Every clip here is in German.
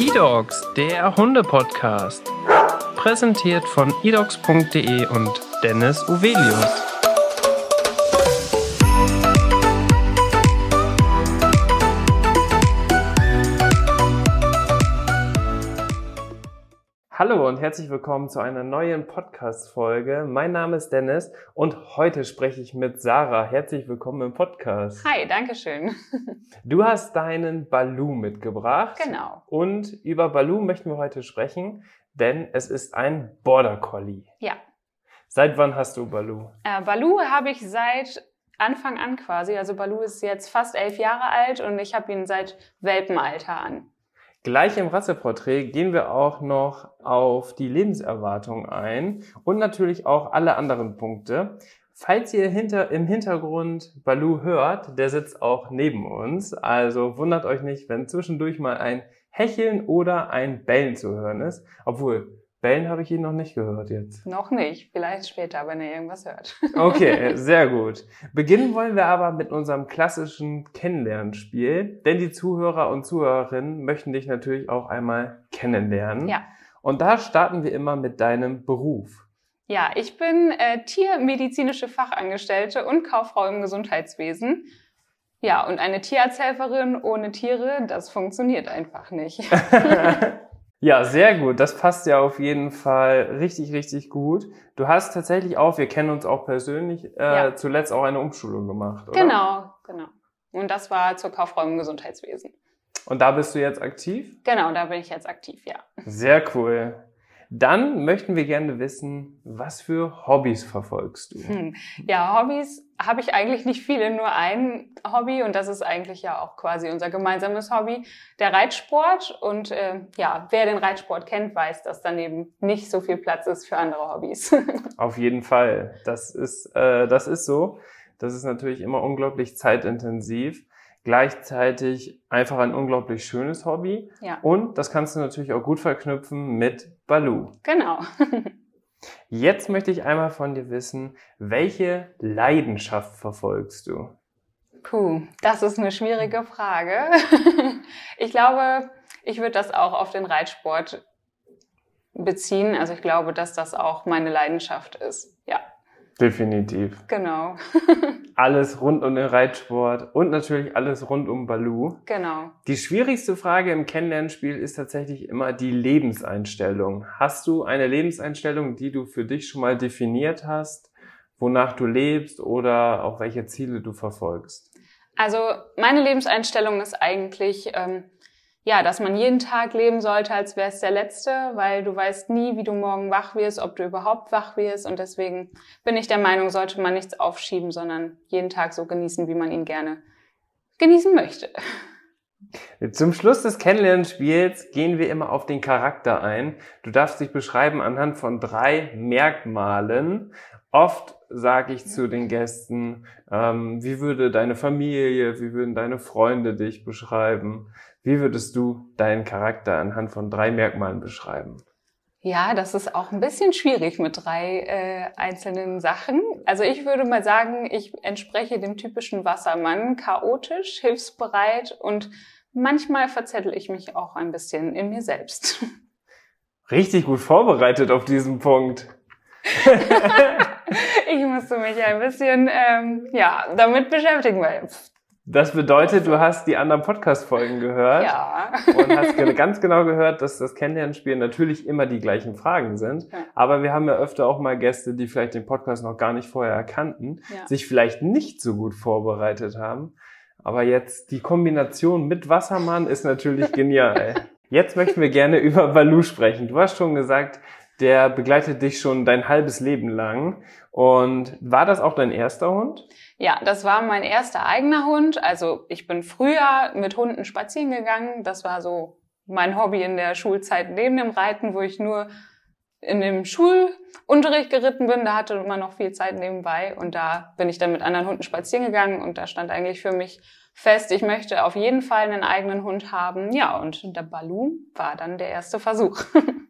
eDogs, der Hunde-Podcast. Präsentiert von edogs.de und Dennis Uvelius. Und herzlich willkommen zu einer neuen Podcast-Folge. Mein Name ist Dennis und heute spreche ich mit Sarah. Herzlich willkommen im Podcast. Hi, danke schön. Du hast deinen Balu mitgebracht. Genau. Und über Balu möchten wir heute sprechen, denn es ist ein Border Collie. Ja. Seit wann hast du Balu? Äh, Balu habe ich seit Anfang an quasi. Also Balu ist jetzt fast elf Jahre alt und ich habe ihn seit Welpenalter an. Gleich im Rasseporträt gehen wir auch noch auf die Lebenserwartung ein und natürlich auch alle anderen Punkte. Falls ihr hinter, im Hintergrund Balu hört, der sitzt auch neben uns. Also wundert euch nicht, wenn zwischendurch mal ein Hecheln oder ein Bellen zu hören ist. Obwohl, Bellen habe ich ihn noch nicht gehört jetzt. Noch nicht, vielleicht später, wenn er irgendwas hört. Okay, sehr gut. Beginnen wollen wir aber mit unserem klassischen Kennenlernspiel, denn die Zuhörer und Zuhörerinnen möchten dich natürlich auch einmal kennenlernen. Ja. Und da starten wir immer mit deinem Beruf. Ja, ich bin äh, tiermedizinische Fachangestellte und Kauffrau im Gesundheitswesen. Ja, und eine Tierarzthelferin ohne Tiere, das funktioniert einfach nicht. Ja, sehr gut. Das passt ja auf jeden Fall richtig, richtig gut. Du hast tatsächlich auch, wir kennen uns auch persönlich, äh, Ja. zuletzt auch eine Umschulung gemacht, oder? Genau, genau. Und das war zur Kauffrau im Gesundheitswesen. Und da bist du jetzt aktiv? Genau, da bin ich jetzt aktiv, ja. Sehr cool. Dann möchten wir gerne wissen, was für Hobbys verfolgst du? Hm. Ja, Hobbys habe ich eigentlich nicht viele, nur ein Hobby und das ist eigentlich ja auch quasi unser gemeinsames Hobby, der Reitsport. Und äh, ja, wer den Reitsport kennt, weiß, dass daneben nicht so viel Platz ist für andere Hobbys. Auf jeden Fall. Das ist, äh, das ist so. Das ist natürlich immer unglaublich zeitintensiv. Gleichzeitig einfach ein unglaublich schönes Hobby. ja, Und das kannst du natürlich auch gut verknüpfen mit Balu. genau. Jetzt möchte ich einmal von dir wissen, welche Leidenschaft verfolgst du? Puh, das ist eine schwierige Frage. Ich glaube, ich würde das auch auf den Reitsport beziehen. Also ich glaube, dass das auch meine Leidenschaft ist. Ja, Definitiv. genau. Alles rund um den Reitsport und natürlich alles rund um Balu. Genau. Die schwierigste Frage im Kennenlernspiel ist tatsächlich immer die Lebenseinstellung. Hast du eine Lebenseinstellung, die du für dich schon mal definiert hast, wonach du lebst oder auch welche Ziele du verfolgst? Also meine Lebenseinstellung ist eigentlich, ähm, ja, dass man jeden Tag leben sollte, als wäre es der letzte, weil du weißt nie, wie du morgen wach wirst, ob du überhaupt wach wirst. Und deswegen bin ich der Meinung, sollte man nichts aufschieben, sondern jeden Tag so genießen, wie man ihn gerne genießen möchte. Zum Schluss des Kennenlernspiels gehen wir immer auf den Charakter ein. Du darfst dich beschreiben anhand von drei Merkmalen. Oft sage ich zu den Gästen, ähm, wie würde deine Familie, wie würden deine Freunde dich beschreiben? Wie würdest du deinen Charakter anhand von drei Merkmalen beschreiben? Ja, das ist auch ein bisschen schwierig mit drei äh, einzelnen Sachen. Also ich würde mal sagen, ich entspreche dem typischen Wassermann, chaotisch, hilfsbereit und manchmal verzettel ich mich auch ein bisschen in mir selbst. Richtig gut vorbereitet auf diesen Punkt. ich musste mich ein bisschen ähm, ja damit beschäftigen, weil pff, Das bedeutet, du hast die anderen Podcast-Folgen gehört. ja. und hast ganz genau gehört, dass das Kennenlernspiel natürlich immer die gleichen Fragen sind. Ja. Aber wir haben ja öfter auch mal Gäste, die vielleicht den Podcast noch gar nicht vorher erkannten, Ja. sich vielleicht nicht so gut vorbereitet haben. Aber jetzt die Kombination mit Wassermann ist natürlich genial. Jetzt möchten wir gerne über Balu sprechen. Du hast schon gesagt, der begleitet dich schon dein halbes Leben lang. Und war das auch dein erster Hund? Ja, das war mein erster eigener Hund. Also ich bin früher mit Hunden spazieren gegangen. Das war so mein Hobby in der Schulzeit neben dem Reiten, wo ich nur in dem Schulunterricht geritten bin. Da hatte man noch viel Zeit nebenbei und da bin ich dann mit anderen Hunden spazieren gegangen und da stand eigentlich für mich fest, ich möchte auf jeden Fall einen eigenen Hund haben. Ja, und der Balu war dann der erste Versuch.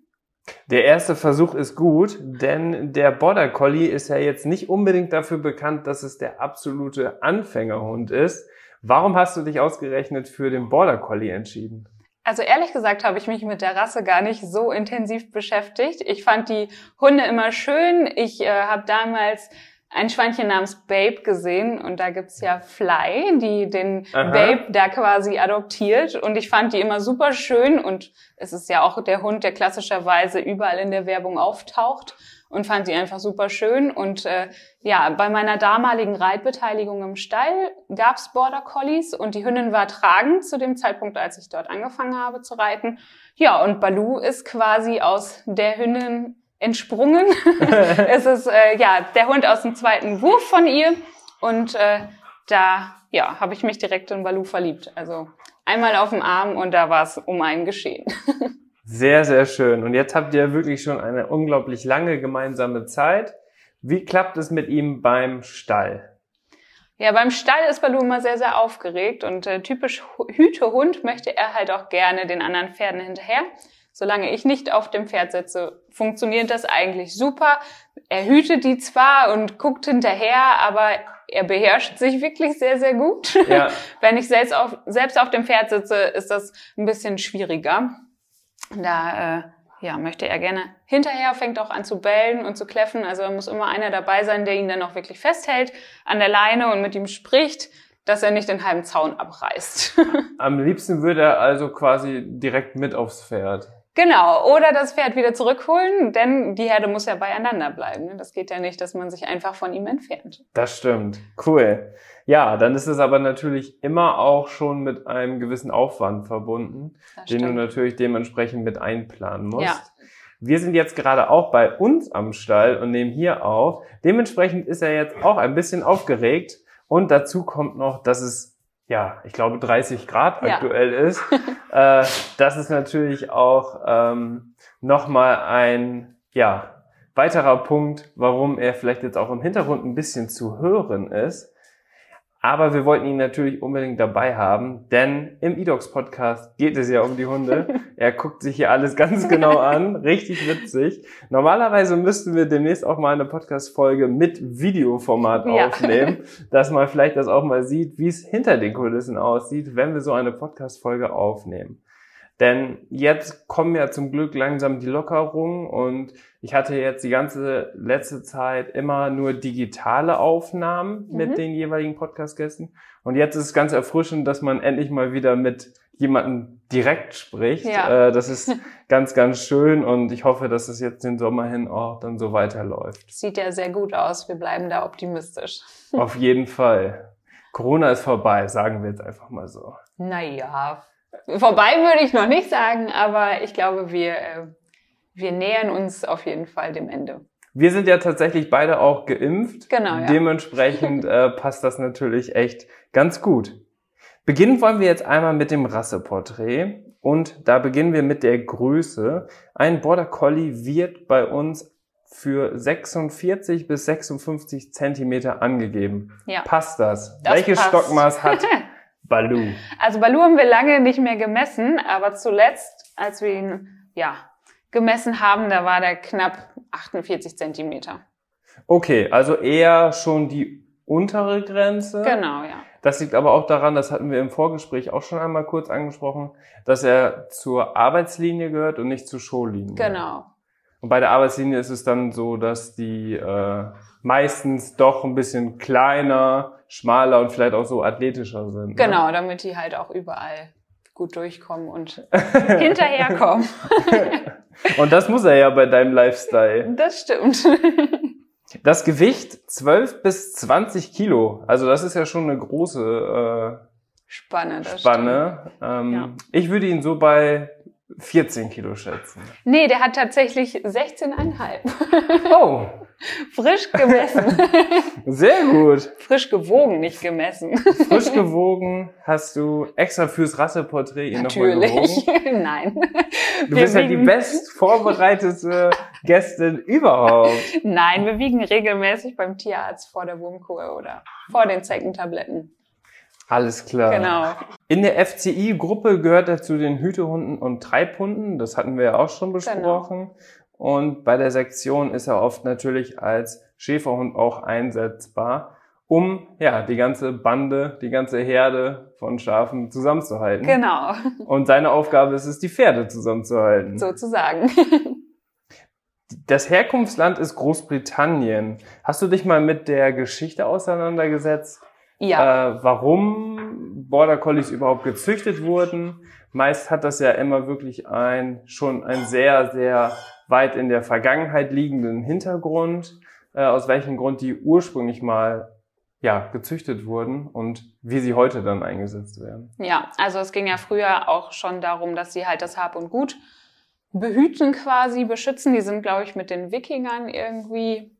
Der erste Versuch ist gut, denn der Border Collie ist ja jetzt nicht unbedingt dafür bekannt, dass es der absolute Anfängerhund ist. Warum hast du dich ausgerechnet für den Border Collie entschieden? Also ehrlich gesagt habe ich mich mit der Rasse gar nicht so intensiv beschäftigt. Ich fand die Hunde immer schön. Ich äh, habe damals ein Schweinchen namens Babe gesehen und da gibt's ja Fly, die den Aha. Babe da quasi adoptiert und ich fand die immer super schön und es ist ja auch der Hund, der klassischerweise überall in der Werbung auftaucht und fand die einfach super schön und äh, ja, bei meiner damaligen Reitbeteiligung im Stall gab's Border Collies und die Hündin war tragend zu dem Zeitpunkt, als ich dort angefangen habe zu reiten. Ja, und Balu ist quasi aus der Hündin entsprungen. es ist äh, ja der Hund aus dem zweiten Wurf von ihr und äh, da ja habe ich mich direkt in Balu verliebt. Also einmal auf dem Arm und da war es um einen geschehen. Sehr, sehr schön. Und jetzt habt ihr wirklich schon eine unglaublich lange gemeinsame Zeit. Wie klappt es mit ihm beim Stall? Ja, beim Stall ist Balu immer sehr, sehr aufgeregt und äh, typisch Hu- Hütehund möchte er halt auch gerne den anderen Pferden hinterher. Solange ich nicht auf dem Pferd sitze, funktioniert das eigentlich super. Er hütet die zwar und guckt hinterher, aber er beherrscht sich wirklich sehr, sehr gut. Ja. Wenn ich selbst auf, selbst auf dem Pferd sitze, ist das ein bisschen schwieriger. Da äh, ja, möchte er gerne hinterher, fängt auch an zu bellen und zu kläffen. Also muss immer einer dabei sein, der ihn dann auch wirklich festhält an der Leine und mit ihm spricht, dass er nicht den halben Zaun abreißt. Am liebsten würde er also quasi direkt mit aufs Pferd. Genau, oder das Pferd wieder zurückholen, denn die Herde muss ja beieinander bleiben. ne? Das geht ja nicht, dass man sich einfach von ihm entfernt. Das stimmt. Cool. Ja, dann ist es aber natürlich immer auch schon mit einem gewissen Aufwand verbunden, den du natürlich dementsprechend mit einplanen musst. Ja. Wir sind jetzt gerade auch bei uns am Stall und nehmen hier auf. Dementsprechend ist er jetzt auch ein bisschen aufgeregt. Und dazu kommt noch, dass es, ja, ich glaube 30 Grad Ja. aktuell ist. äh, das ist natürlich auch ähm, nochmal ein, ja, weiterer Punkt, warum er vielleicht jetzt auch im Hintergrund ein bisschen zu hören ist. Aber wir wollten ihn natürlich unbedingt dabei haben, denn im eDogs Podcast geht es ja um die Hunde. er guckt sich hier alles ganz genau an, richtig witzig. Normalerweise müssten wir demnächst auch mal eine Podcast-Folge mit Videoformat Ja. aufnehmen, dass man vielleicht das auch mal sieht, wie es hinter den Kulissen aussieht, wenn wir so eine Podcast-Folge aufnehmen. Denn jetzt kommen ja zum Glück langsam die Lockerungen und ich hatte jetzt die ganze letzte Zeit immer nur digitale Aufnahmen Mhm. mit den jeweiligen Podcast-Gästen. Und jetzt ist es ganz erfrischend, dass man endlich mal wieder mit jemandem direkt spricht. Ja. Äh, Das ist ganz, ganz schön und ich hoffe, dass es jetzt den Sommer hin auch dann so weiterläuft. Sieht ja sehr gut aus. Wir bleiben da optimistisch. Auf jeden Fall. Corona ist vorbei, sagen wir jetzt einfach mal so. Naja, vorbei würde ich noch nicht sagen, aber ich glaube, wir, äh, wir nähern uns auf jeden Fall dem Ende. Wir sind ja tatsächlich beide auch geimpft. Genau, ja. Dementsprechend äh, passt das natürlich echt ganz gut. Beginnen wollen wir jetzt einmal mit dem Rasseporträt. Und da beginnen wir mit der Größe. Ein Border Collie wird bei uns für 46 bis 56 Zentimeter angegeben. Ja. Passt das? Das Welches passt. Stockmaß hat Balu? Also Balu haben wir lange nicht mehr gemessen, aber zuletzt, als wir ihn ja gemessen haben, da war der knapp 48 Zentimeter. Okay, also eher schon die untere Grenze. Genau, ja. Das liegt aber auch daran, das hatten wir im Vorgespräch auch schon einmal kurz angesprochen, dass er zur Arbeitslinie gehört und nicht zur Showlinie. Genau. Und bei der Arbeitslinie ist es dann so, dass die äh, meistens doch ein bisschen kleiner, schmaler und vielleicht auch so athletischer sind. ne? Genau, damit die halt auch überall gut durchkommen und hinterherkommen. Und das muss er ja bei deinem Lifestyle. Das stimmt. Das Gewicht 12 bis 20 Kilo. Also das ist ja schon eine große Spanne, äh, das Spanne. Ähm, Ja. Ich würde ihn so bei 14 Kilo schätzen. Nee, der hat tatsächlich 16,5. Oh, Frisch gemessen. sehr gut. Frisch gewogen, nicht gemessen. Frisch gewogen hast du extra fürs Rasseporträt ihn nochmal Natürlich. gewogen. Nein. Du Wir bist ja die wiegen- best vorbereitete Gästin überhaupt. Nein, wir wiegen regelmäßig beim Tierarzt vor der Wurmkur oder vor den Zeckentabletten. Alles klar. Genau. In der FCI-Gruppe gehört er zu den Hütehunden und Treibhunden. Das hatten wir ja auch schon besprochen. Und bei der Sektion ist er oft natürlich als Schäferhund auch einsetzbar. um ja die ganze Bande, die ganze Herde von Schafen zusammenzuhalten. Genau, Und seine Aufgabe ist es, die Pferde zusammenzuhalten. sozusagen. Das Herkunftsland ist Großbritannien. Hast du dich mal mit der Geschichte auseinandergesetzt? Ja, äh, warum Border Collies überhaupt gezüchtet wurden. Meist hat das ja immer wirklich ein schon ein sehr, sehr weit in der Vergangenheit liegenden Hintergrund, äh, aus welchem Grund die ursprünglich mal ja, gezüchtet wurden und wie sie heute dann eingesetzt werden. ja, also es ging ja früher auch schon darum, dass sie halt das Hab und Gut behüten quasi, beschützen. Die sind, glaube ich, mit den Wikingern irgendwie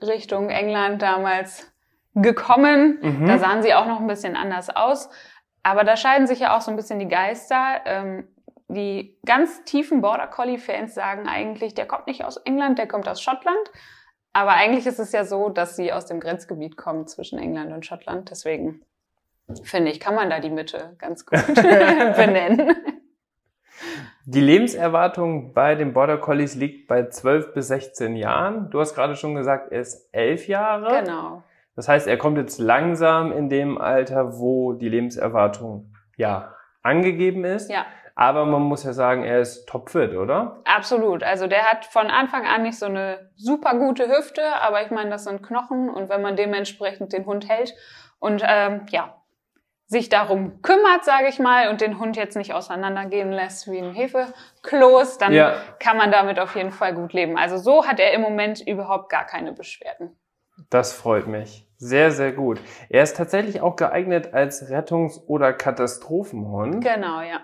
Richtung England damals gekommen. Mhm. Da sahen sie auch noch ein bisschen anders aus. Aber da scheiden sich ja auch so ein bisschen die Geister. Ähm, die ganz tiefen Border Collie-Fans sagen eigentlich, der kommt nicht aus England, der kommt aus Schottland. Aber eigentlich ist es ja so, dass sie aus dem Grenzgebiet kommen zwischen England und Schottland. Deswegen finde ich, kann man da die Mitte ganz gut benennen. Die Lebenserwartung bei den Border Collies liegt bei 12 bis 16 Jahren. Du hast gerade schon gesagt, er ist 11 Jahre. Genau. Das heißt, er kommt jetzt langsam in dem Alter, wo die Lebenserwartung ja angegeben ist. Ja, Aber man muss ja sagen, er ist topfit, oder? absolut. Also der hat von Anfang an nicht so eine super gute Hüfte, aber ich meine, das sind Knochen und wenn man dementsprechend den Hund hält und ähm, ja, sich darum kümmert, sage ich mal, und den Hund jetzt nicht auseinandergehen lässt wie ein Hefekloß, dann Ja. kann man damit auf jeden Fall gut leben. Also so hat er im Moment überhaupt gar keine Beschwerden. Das freut mich. Sehr, sehr gut. Er ist tatsächlich auch geeignet als Rettungs- oder Katastrophenhund. Genau, ja.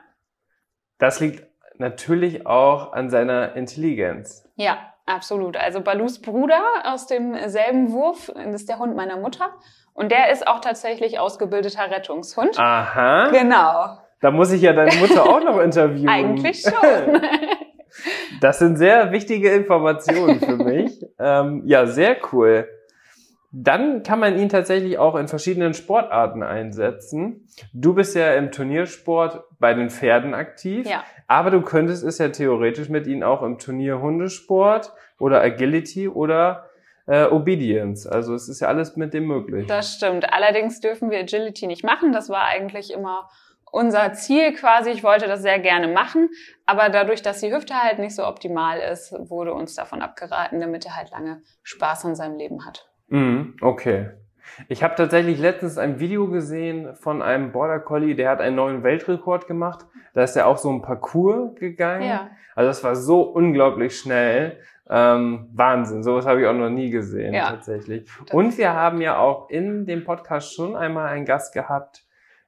Das liegt natürlich auch an seiner Intelligenz. Ja, absolut. Also Balus Bruder aus demselben Wurf ist der Hund meiner Mutter. Und der ist auch tatsächlich ausgebildeter Rettungshund. Aha. Genau. Da muss ich ja deine Mutter auch noch interviewen. Eigentlich schon. Das sind sehr wichtige Informationen für mich. ähm, ja, sehr cool. Dann kann man ihn tatsächlich auch in verschiedenen Sportarten einsetzen. Du bist ja im Turniersport bei den Pferden aktiv, ja, aber du könntest es ja theoretisch mit ihnen auch im Turnier Hundesport oder Agility oder äh, Obedience. Also es ist ja alles mit dem möglich. das stimmt. Allerdings dürfen wir Agility nicht machen. Das war eigentlich immer unser Ziel quasi. Ich wollte das sehr gerne machen. Aber dadurch, dass die Hüfte halt nicht so optimal ist, wurde uns davon abgeraten, damit er halt lange Spaß an seinem Leben hat. Mhm, okay. Ich habe tatsächlich letztens ein Video gesehen von einem Border Collie, der hat einen neuen Weltrekord gemacht. Da ist er auch so ein Parcours gegangen. Ja. Also das war so unglaublich schnell. Ähm, Wahnsinn, sowas habe ich auch noch nie gesehen Ja. tatsächlich. Und wir haben ja auch in dem Podcast schon einmal einen Gast gehabt,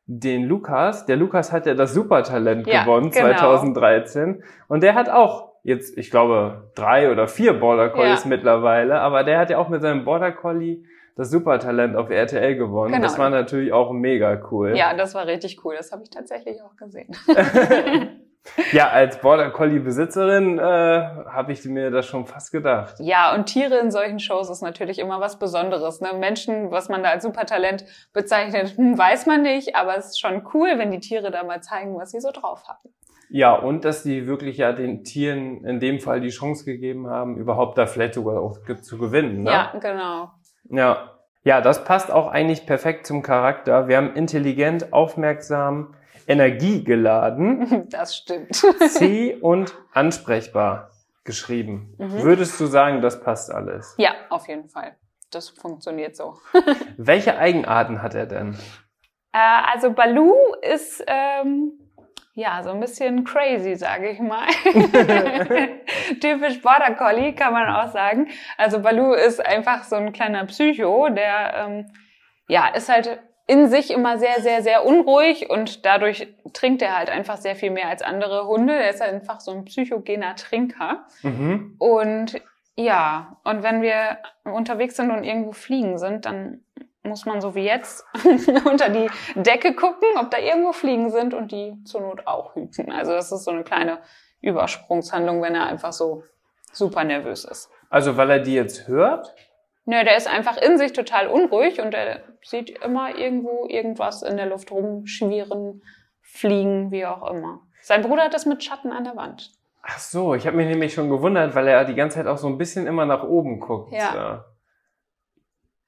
den Lukas. Der Lukas hat ja das Supertalent Ja, gewonnen genau. 2013 und der hat auch jetzt, ich glaube, drei oder vier Border Collies Ja. mittlerweile, aber der hat ja auch mit seinem Border Collie das Supertalent auf RTL gewonnen. Genau. Das war natürlich auch mega cool. Ja, das war richtig cool. Das habe ich tatsächlich auch gesehen. Ja, als Border Collie Besitzerin äh, habe ich mir das schon fast gedacht. Ja, und Tiere in solchen Shows ist natürlich immer was Besonderes. Ne? Menschen, was man da als Supertalent bezeichnet, hm, weiß man nicht, aber es ist schon cool, wenn die Tiere da mal zeigen, was sie so drauf haben. Ja, und dass die wirklich ja den Tieren in dem Fall die Chance gegeben haben, überhaupt da vielleicht sogar auch zu gewinnen. Ne? Ja, genau. ja. Ja, das passt auch eigentlich perfekt zum Charakter. Wir haben intelligent, aufmerksam, energiegeladen, Das stimmt. zäh und ansprechbar geschrieben. Mhm. Würdest du sagen, das passt alles? Ja, auf jeden Fall. Das funktioniert so. Welche Eigenarten hat er denn? Äh, also Baloo ist ähm, ja so ein bisschen crazy, sage ich mal. Typisch Border Collie kann man auch sagen. Also Baloo ist einfach so ein kleiner Psycho, der ähm, ja ist halt in sich immer sehr, sehr, sehr unruhig und dadurch trinkt er halt einfach sehr viel mehr als andere Hunde. Er ist einfach so ein psychogener Trinker. Mhm. Und ja, und wenn wir unterwegs sind und irgendwo fliegen sind, dann muss man so wie jetzt unter die Decke gucken, ob da irgendwo Fliegen sind und die zur Not auch hüten. Also das ist so eine kleine Übersprungshandlung, wenn er einfach so super nervös ist. Also, weil er die jetzt hört? Nö, der ist einfach in sich total unruhig und er sieht immer irgendwo irgendwas in der Luft rumschwirren, fliegen, wie auch immer. Sein Bruder hat das mit Schatten an der Wand. Ach so, ich habe mich nämlich schon gewundert, weil er die ganze Zeit auch so ein bisschen immer nach oben guckt. Ja.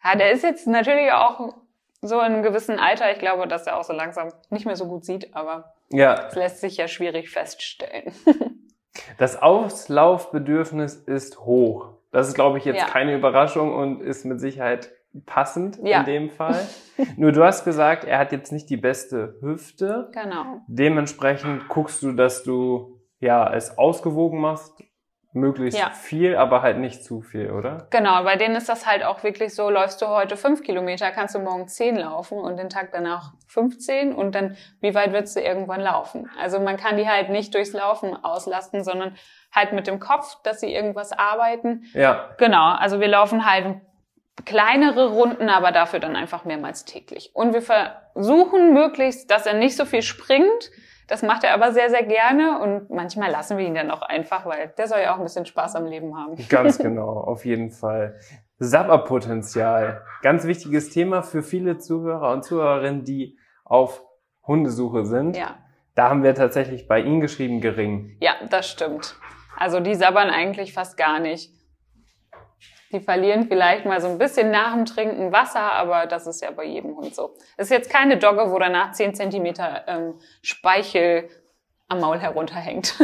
Ja, der ist jetzt natürlich auch so in einem gewissen Alter. Ich glaube, dass er auch so langsam nicht mehr so gut sieht, aber Ja, das lässt sich ja schwierig feststellen. das Auslaufbedürfnis ist hoch. Das ist, glaube ich, jetzt Ja. keine Überraschung und ist mit Sicherheit passend Ja. in dem Fall. Nur du hast gesagt, er hat jetzt nicht die beste Hüfte. genau. Dementsprechend guckst du, dass du ja es ausgewogen machst, möglichst Ja. viel, aber halt nicht zu viel, oder? Genau, bei denen ist das halt auch wirklich so, läufst du heute fünf Kilometer, kannst du morgen zehn laufen und den Tag danach 15 und dann, wie weit willst du irgendwann laufen? Also man kann die halt nicht durchs Laufen auslasten, sondern halt mit dem Kopf, dass sie irgendwas arbeiten. Ja, Genau, also wir laufen halt kleinere Runden, aber dafür dann einfach mehrmals täglich. Und wir versuchen möglichst, dass er nicht so viel springt. Das macht er aber sehr, sehr gerne und manchmal lassen wir ihn dann auch einfach, weil der soll ja auch ein bisschen Spaß am Leben haben. ganz genau, auf jeden Fall. Sabberpotenzial. Ganz wichtiges Thema für viele Zuhörer und Zuhörerinnen, die auf Hundesuche sind. Ja. Da haben wir tatsächlich bei Ihnen geschrieben gering. Ja, das stimmt. Also die sabbern eigentlich fast gar nicht. Die verlieren vielleicht mal so ein bisschen nach dem Trinken Wasser, aber das ist ja bei jedem Hund so. Es ist jetzt keine Dogge, wo danach 10 Zentimeter ähm, Speichel am Maul herunterhängt.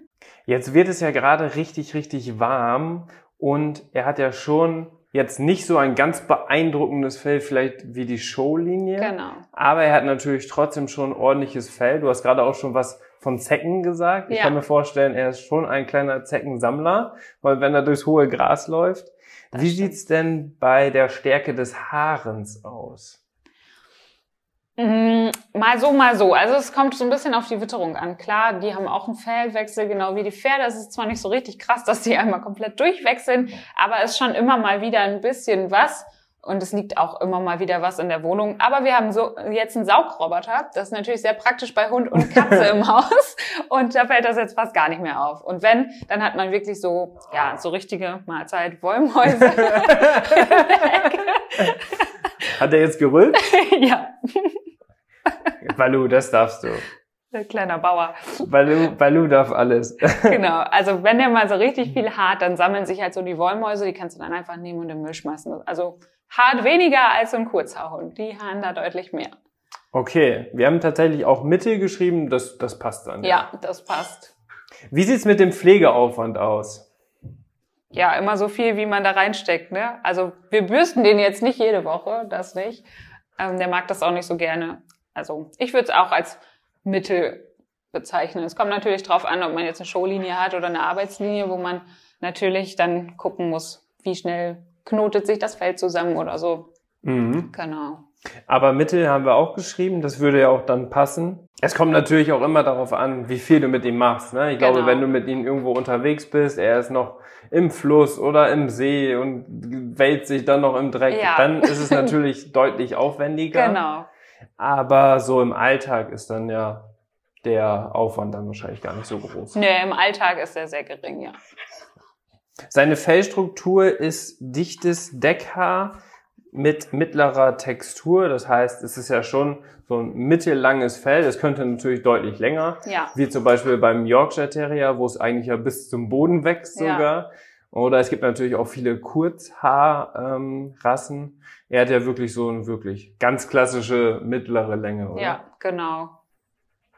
Jetzt wird es ja gerade richtig, richtig warm und er hat ja schon jetzt nicht so ein ganz beeindruckendes Fell, vielleicht wie die Showlinie. genau. Aber er hat natürlich trotzdem schon ein ordentliches Fell. Du hast gerade auch schon was von Zecken gesagt. Ich Ja. kann mir vorstellen, er ist schon ein kleiner Zeckensammler, weil wenn er durchs hohe Gras läuft. Das Wie stimmt. sieht's denn bei der Stärke des Haarens aus? Mm, Mal so, mal so. Also es kommt so ein bisschen auf die Witterung an. Klar, die haben auch einen Fellwechsel, genau wie die Pferde. Es ist zwar nicht so richtig krass, dass die einmal komplett durchwechseln, aber es ist schon immer mal wieder ein bisschen was. Und es liegt auch immer mal wieder was in der Wohnung. Aber wir haben so jetzt einen Saugroboter. Das ist natürlich sehr praktisch bei Hund und Katze im Haus. Und da fällt das jetzt fast gar nicht mehr auf. Und wenn, dann hat man wirklich so, ja, so richtige Mahlzeit, Wollmäuse. Hat er jetzt gerüllt? ja, Balu, das darfst du. ein kleiner Bauer. Balu, Balu darf alles. Genau, also wenn der mal so richtig viel hart, dann sammeln sich halt so die Wollmäuse, die kannst du dann einfach nehmen und in den Müll schmeißen. Also hart weniger als so ein Kurzhaarhund, die haaren da deutlich mehr. Okay, wir haben tatsächlich auch Mittel geschrieben, das, das passt dann. Ja, das passt. Wie sieht's mit dem Pflegeaufwand aus? Ja, immer so viel, wie man da reinsteckt. Ne? Also wir bürsten den jetzt nicht jede Woche, das nicht. Ähm, der mag das auch nicht so gerne. Also ich würde es auch als Mittel bezeichnen. Es kommt natürlich drauf an, ob man jetzt eine Showlinie hat oder eine Arbeitslinie, wo man natürlich dann gucken muss, wie schnell knotet sich das Feld zusammen oder so. Mhm. Genau. Aber Mittel haben wir auch geschrieben, das würde ja auch dann passen. Es kommt natürlich auch immer darauf an, wie viel du mit ihm machst. Ne? Ich glaube, Genau. wenn du mit ihm irgendwo unterwegs bist, er ist noch im Fluss oder im See und wälzt sich dann noch im Dreck, Ja. dann ist es natürlich deutlich aufwendiger. Genau. Aber so im Alltag ist dann ja der Aufwand dann wahrscheinlich gar nicht so groß. Nee, im Alltag ist er sehr gering, ja. Seine Fellstruktur ist dichtes Deckhaar mit mittlerer Textur. Das heißt, es ist ja schon so ein mittellanges Fell. Es könnte natürlich deutlich länger, Ja. wie zum Beispiel beim Yorkshire Terrier, wo es eigentlich ja bis zum Boden wächst Ja. sogar. Oder es gibt natürlich auch viele Kurzhaarrassen. er hat ja wirklich so eine wirklich ganz klassische mittlere Länge, oder? Ja, genau.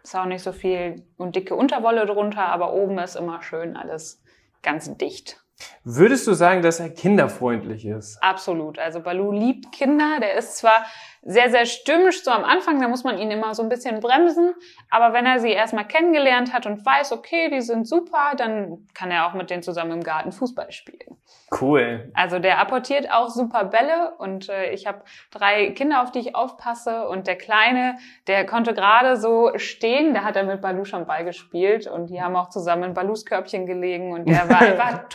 Ist auch nicht so viel und dicke Unterwolle drunter, aber oben ist immer schön alles ganz dicht. Würdest du sagen, dass er kinderfreundlich ist? Absolut. Also Balu liebt Kinder. Der ist zwar sehr, sehr stürmisch so am Anfang, da muss man ihn immer so ein bisschen bremsen. Aber wenn er sie erstmal kennengelernt hat und weiß, okay, die sind super, dann kann er auch mit denen zusammen im Garten Fußball spielen. Cool. Also der apportiert auch super Bälle und äh, ich habe drei Kinder, auf die ich aufpasse und der Kleine, der konnte gerade so stehen, der hat dann mit Balu schon Ball gespielt und die haben auch zusammen in Balus Körbchen gelegen und der war einfach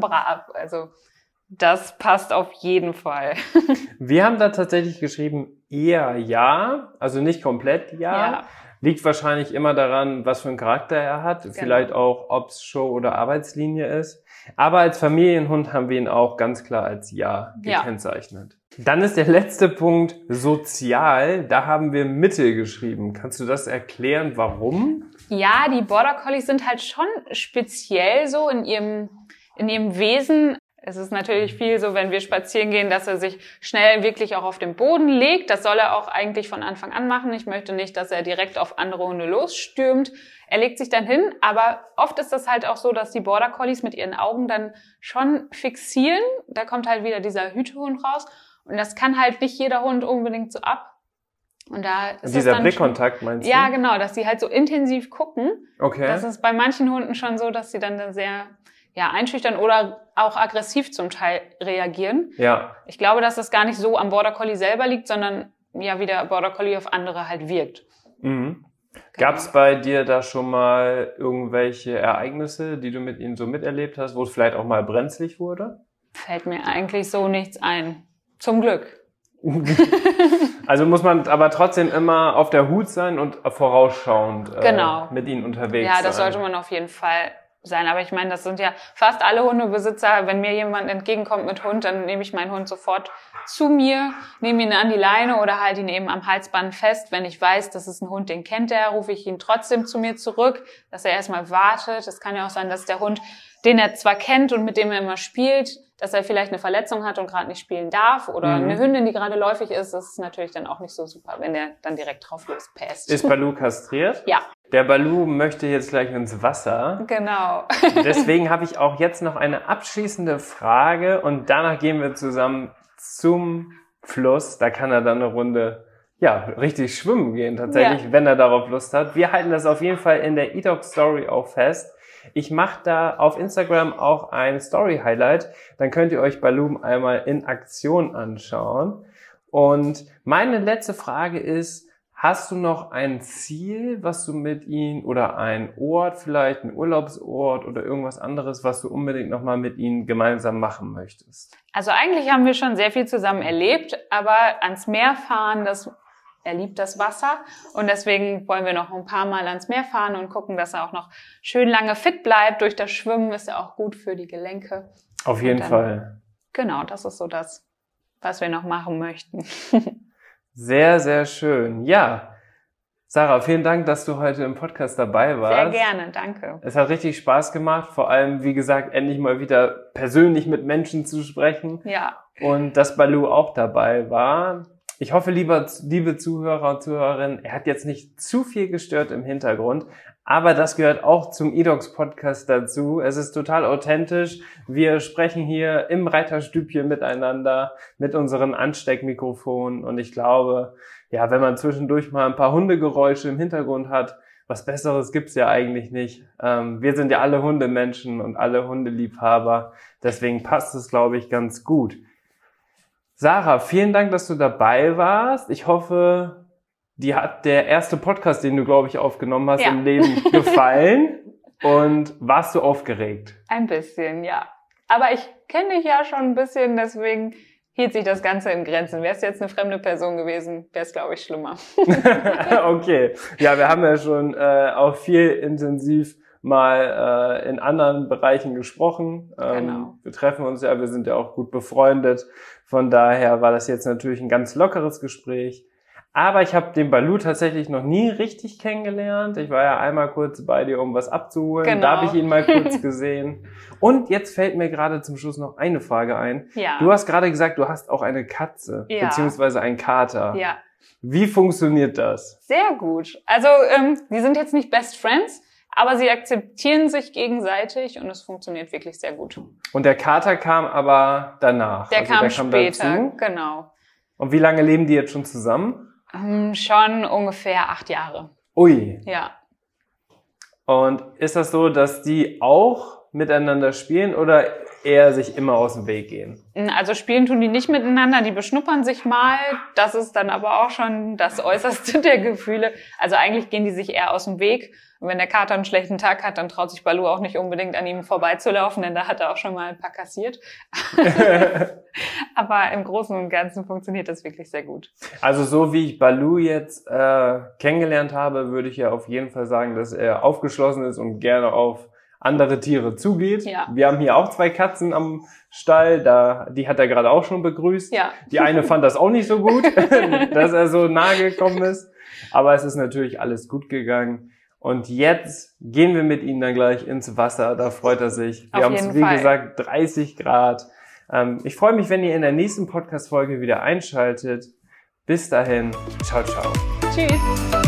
totenbrav. Also das passt auf jeden Fall. Wir haben da tatsächlich geschrieben, eher ja, also nicht komplett ja. Liegt wahrscheinlich immer daran, was für einen Charakter er hat. Vielleicht auch, ob es Show- oder Arbeitslinie ist. Aber als Familienhund haben wir ihn auch ganz klar als Ja Ja. gekennzeichnet. Dann ist der letzte Punkt sozial. Da haben wir Mittel geschrieben. Kannst du das erklären, warum? Ja, die Border Collies sind halt schon speziell so in ihrem, in ihrem Wesen. Es ist natürlich viel so, wenn wir spazieren gehen, dass er sich schnell wirklich auch auf den Boden legt. Das soll er auch eigentlich von Anfang an machen. Ich möchte nicht, dass er direkt auf andere Hunde losstürmt. Er legt sich dann hin, aber oft ist das halt auch so, dass die Border Collies mit ihren Augen dann schon fixieren. Da kommt halt wieder dieser Hütehund raus. Und das kann halt nicht jeder Hund unbedingt so ab. Und da ist Dieser dann Blickkontakt meinst du? Ja, genau, dass sie halt so intensiv gucken. Okay. Das ist bei manchen Hunden schon so, dass sie dann da sehr ja, einschüchtern oder auch aggressiv zum Teil reagieren. ja. Ich glaube, dass das gar nicht so am Border Collie selber liegt, sondern ja, wie der Border Collie auf andere halt wirkt. Mhm. Genau. Gab es bei dir da schon mal irgendwelche Ereignisse, die du mit ihnen so miterlebt hast, wo es vielleicht auch mal brenzlig wurde? Fällt mir eigentlich so nichts ein. Zum Glück. Also muss man aber trotzdem immer auf der Hut sein und vorausschauend äh, Genau. mit ihnen unterwegs Ja, sein. das sollte man auf jeden Fall sein. Aber ich meine, das sind ja fast alle Hundebesitzer. Wenn mir jemand entgegenkommt mit Hund, dann nehme ich meinen Hund sofort zu mir, nehme ihn an die Leine oder halte ihn eben am Halsband fest. Wenn ich weiß, das ist ein Hund, den kennt er, rufe ich ihn trotzdem zu mir zurück, dass er erstmal wartet. Es kann ja auch sein, dass der Hund, den er zwar kennt und mit dem er immer spielt, dass er vielleicht eine Verletzung hat und gerade nicht spielen darf oder Mhm. eine Hündin, die gerade läufig ist, das ist natürlich dann auch nicht so super, wenn der dann direkt drauf lospäst. Ist Balu kastriert? ja, Der Balu möchte jetzt gleich ins Wasser. genau. Deswegen habe ich auch jetzt noch eine abschließende Frage und danach gehen wir zusammen zum Fluss. Da kann er dann eine Runde ja, richtig schwimmen gehen tatsächlich, Ja. wenn er darauf Lust hat. Wir halten das auf jeden Fall in der E-Dog Story auch fest. Ich mache da auf Instagram auch ein Story Highlight. Dann könnt ihr euch Balloon einmal in Aktion anschauen. Und meine letzte Frage ist, hast du noch ein Ziel, was du mit ihnen oder ein Ort, vielleicht ein Urlaubsort oder irgendwas anderes, was du unbedingt nochmal mit ihnen gemeinsam machen möchtest? Also eigentlich haben wir schon sehr viel zusammen erlebt, aber ans Meer fahren, das er liebt das Wasser und deswegen wollen wir noch ein paar Mal ans Meer fahren und gucken, dass er auch noch schön lange fit bleibt. Durch das Schwimmen ist er auch gut für die Gelenke. Auf jeden dann- Fall. Genau, das ist so das, was wir noch machen möchten. Sehr, sehr schön. Ja. Sarah, vielen Dank, dass du heute im Podcast dabei warst. Sehr gerne, danke. Es hat richtig Spaß gemacht, vor allem, wie gesagt, endlich mal wieder persönlich mit Menschen zu sprechen Ja, und dass Balu auch dabei war. Ich hoffe, lieber, liebe Zuhörer und Zuhörerinnen, er hat jetzt nicht zu viel gestört im Hintergrund, aber das gehört auch zum eDocs Podcast dazu. Es ist total authentisch. Wir sprechen hier im Reiterstübchen miteinander mit unseren Ansteckmikrofonen und ich glaube, ja, wenn man zwischendurch mal ein paar Hundegeräusche im Hintergrund hat, was Besseres gibt's ja eigentlich nicht. Ähm, wir sind ja alle Hundemenschen und alle Hundeliebhaber. Deswegen passt es, glaube ich, ganz gut. Sarah, vielen Dank, dass du dabei warst. Ich hoffe, dir hat der erste Podcast, den du, glaube ich, aufgenommen hast, Ja. im Leben gefallen. Und warst du aufgeregt? ein bisschen, ja. Aber ich kenne dich ja schon ein bisschen, deswegen hielt sich das Ganze in Grenzen. Wäre es jetzt eine fremde Person gewesen, wäre es, glaube ich, schlimmer. okay. Ja, wir haben ja schon äh, auch viel intensiv mal äh, in anderen Bereichen gesprochen. Ähm, Genau. Wir treffen uns ja, wir sind ja auch gut befreundet. Von daher war das jetzt natürlich ein ganz lockeres Gespräch. Aber ich habe den Balu tatsächlich noch nie richtig kennengelernt. Ich war ja einmal kurz bei dir, um was abzuholen. Genau. Da habe ich ihn mal kurz gesehen. Und jetzt fällt mir gerade zum Schluss noch eine Frage ein. Ja. Du hast gerade gesagt, du hast auch eine Katze, Ja. beziehungsweise einen Kater. ja. Wie funktioniert das? Sehr gut. Also, ähm, die sind jetzt nicht Best Friends, aber sie akzeptieren sich gegenseitig und es funktioniert wirklich sehr gut. Und der Kater kam aber danach. Der Also kam später, dazu. genau. Und wie lange leben die jetzt schon zusammen? Ähm, schon ungefähr acht Jahre. Ui. Ja. Und ist das so, dass die auch miteinander spielen oder eher sich immer aus dem Weg gehen? Also spielen tun die nicht miteinander, die beschnuppern sich mal. Das ist dann aber auch schon das Äußerste der Gefühle. Also eigentlich gehen die sich eher aus dem Weg. Und wenn der Kater einen schlechten Tag hat, dann traut sich Balu auch nicht unbedingt an ihm vorbeizulaufen, denn da hat er auch schon mal ein paar kassiert. aber im Großen und Ganzen funktioniert das wirklich sehr gut. Also so wie ich Balu jetzt äh, kennengelernt habe, würde ich ja auf jeden Fall sagen, dass er aufgeschlossen ist und gerne auf andere Tiere zugeht. Ja. Wir haben hier auch zwei Katzen am Stall, da die hat er gerade auch schon begrüßt. Ja. Die eine fand das auch nicht so gut, dass er so nahe gekommen ist. Aber es ist natürlich alles gut gegangen. Und jetzt gehen wir mit ihm dann gleich ins Wasser. Da freut er sich. Wir haben es, wie Fall. gesagt, 30 Grad. Ähm, ich freue mich, wenn ihr in der nächsten Podcast-Folge wieder einschaltet. Bis dahin. Ciao, ciao. Tschüss.